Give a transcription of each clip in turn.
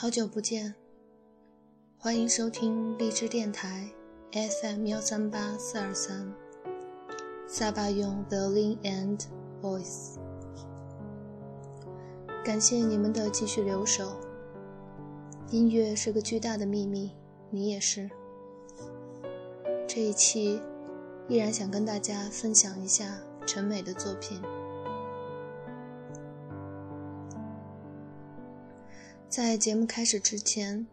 好久不见，欢迎收听荔枝电台 FM 幺三八四二三，萨巴用 violin and voice。感谢你们的继续留守。音乐是个巨大的秘密，你也是。这一期依然想跟大家分享一下陈美的作品。在节目开始之前，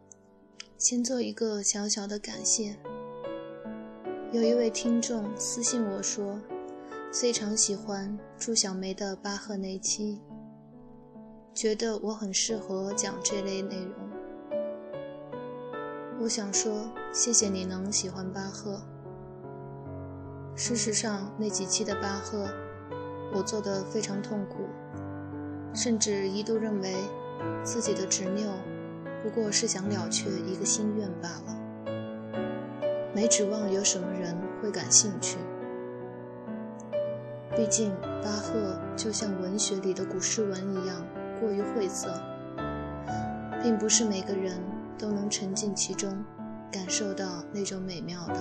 先做一个小小的感谢。有一位听众私信我说，非常喜欢朱小梅的巴赫那期，觉得我很适合讲这类内容。我想说，谢谢你能喜欢巴赫。事实上，那几期的巴赫，我做的非常痛苦，甚至一度认为。自己的执拗，不过是想了却一个心愿罢了，没指望有什么人会感兴趣。毕竟巴赫就像文学里的古诗文一样，过于晦涩，并不是每个人都能沉浸其中，感受到那种美妙的。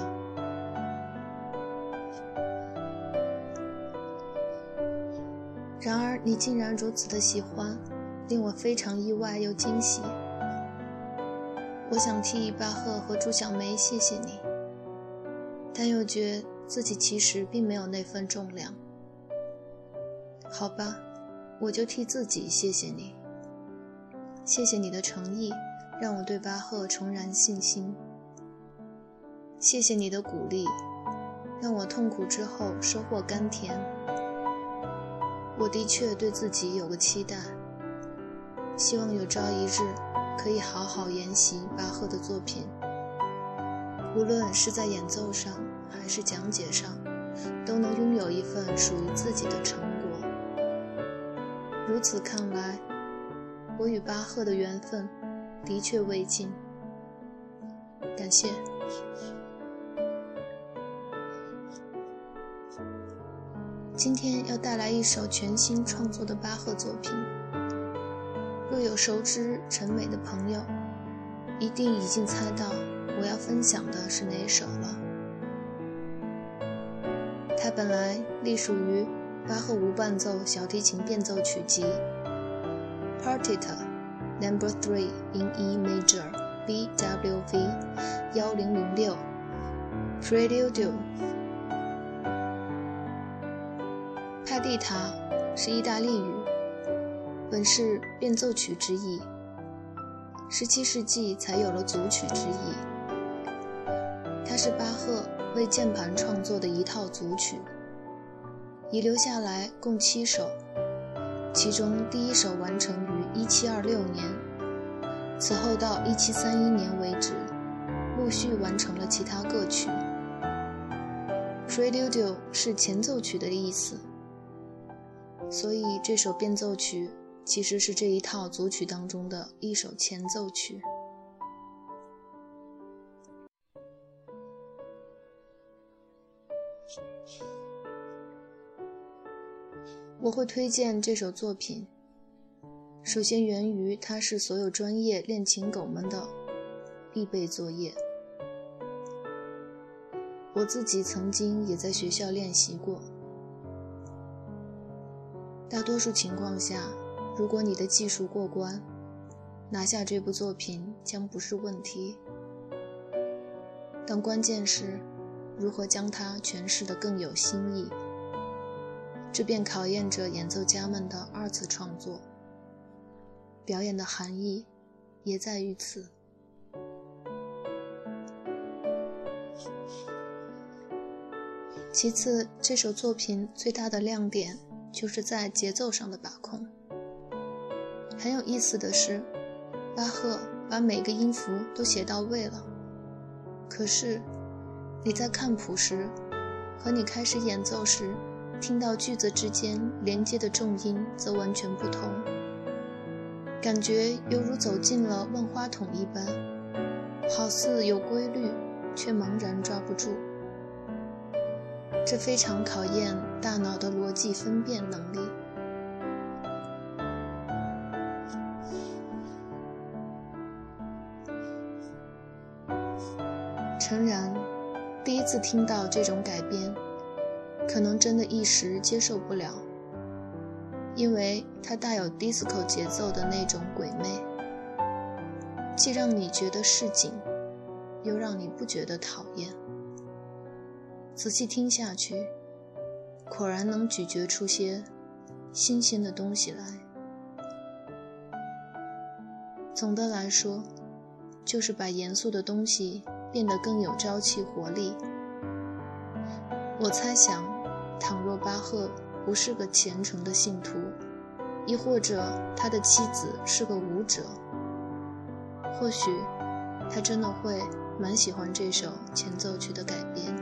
然而你竟然如此的喜欢。令我非常意外又惊喜。我想替巴赫和朱小梅谢谢你，但又觉自己其实并没有那份重量。好吧，我就替自己谢谢你。谢谢你的诚意，让我对巴赫重燃信心。谢谢你的鼓励，让我痛苦之后收获甘甜。我的确对自己有个期待。希望有朝一日可以好好研习巴赫的作品，无论是在演奏上还是讲解上，都能拥有一份属于自己的成果。如此看来，我与巴赫的缘分的确未尽。感谢。今天要带来一首全新创作的巴赫作品。若有熟知陈美的朋友，一定已经猜到我要分享的是哪首了。它本来隶属于巴赫无伴奏小提琴变奏曲集，Partita Number Three in E Major BWV 幺零零六，Prelude。帕蒂塔是意大利语。本是变奏曲之意，17世纪才有了组曲之意。它是巴赫为键盘创作的一套组曲，遗留下来共七首，其中第一首完成于1726年，此后到1731年为止，陆续完成了其他各曲。Prelude 是前奏曲的意思，所以这首变奏曲。其实是这一套组曲当中的一首前奏曲。我会推荐这首作品，首先源于它是所有专业练琴狗们的必备作业。我自己曾经也在学校练习过，大多数情况下。如果你的技术过关，拿下这部作品将不是问题。但关键是，如何将它诠释得更有新意，这便考验着演奏家们的二次创作。表演的含义也在于此。其次，这首作品最大的亮点就是在节奏上的把控。很有意思的是，巴赫把每个音符都写到位了。可是，你在看谱时，和你开始演奏时听到句子之间连接的重音则完全不同，感觉犹如走进了万花筒一般，好似有规律，却茫然抓不住。这非常考验大脑的逻辑分辨能力。听到这种改编，可能真的一时接受不了，因为它带有 disco 节奏的那种鬼魅，既让你觉得市井，又让你不觉得讨厌。仔细听下去，果然能咀嚼出些新鲜的东西来。总的来说，就是把严肃的东西。变得更有朝气活力。我猜想，倘若巴赫不是个虔诚的信徒，亦或者他的妻子是个舞者，或许他真的会蛮喜欢这首前奏曲的改编。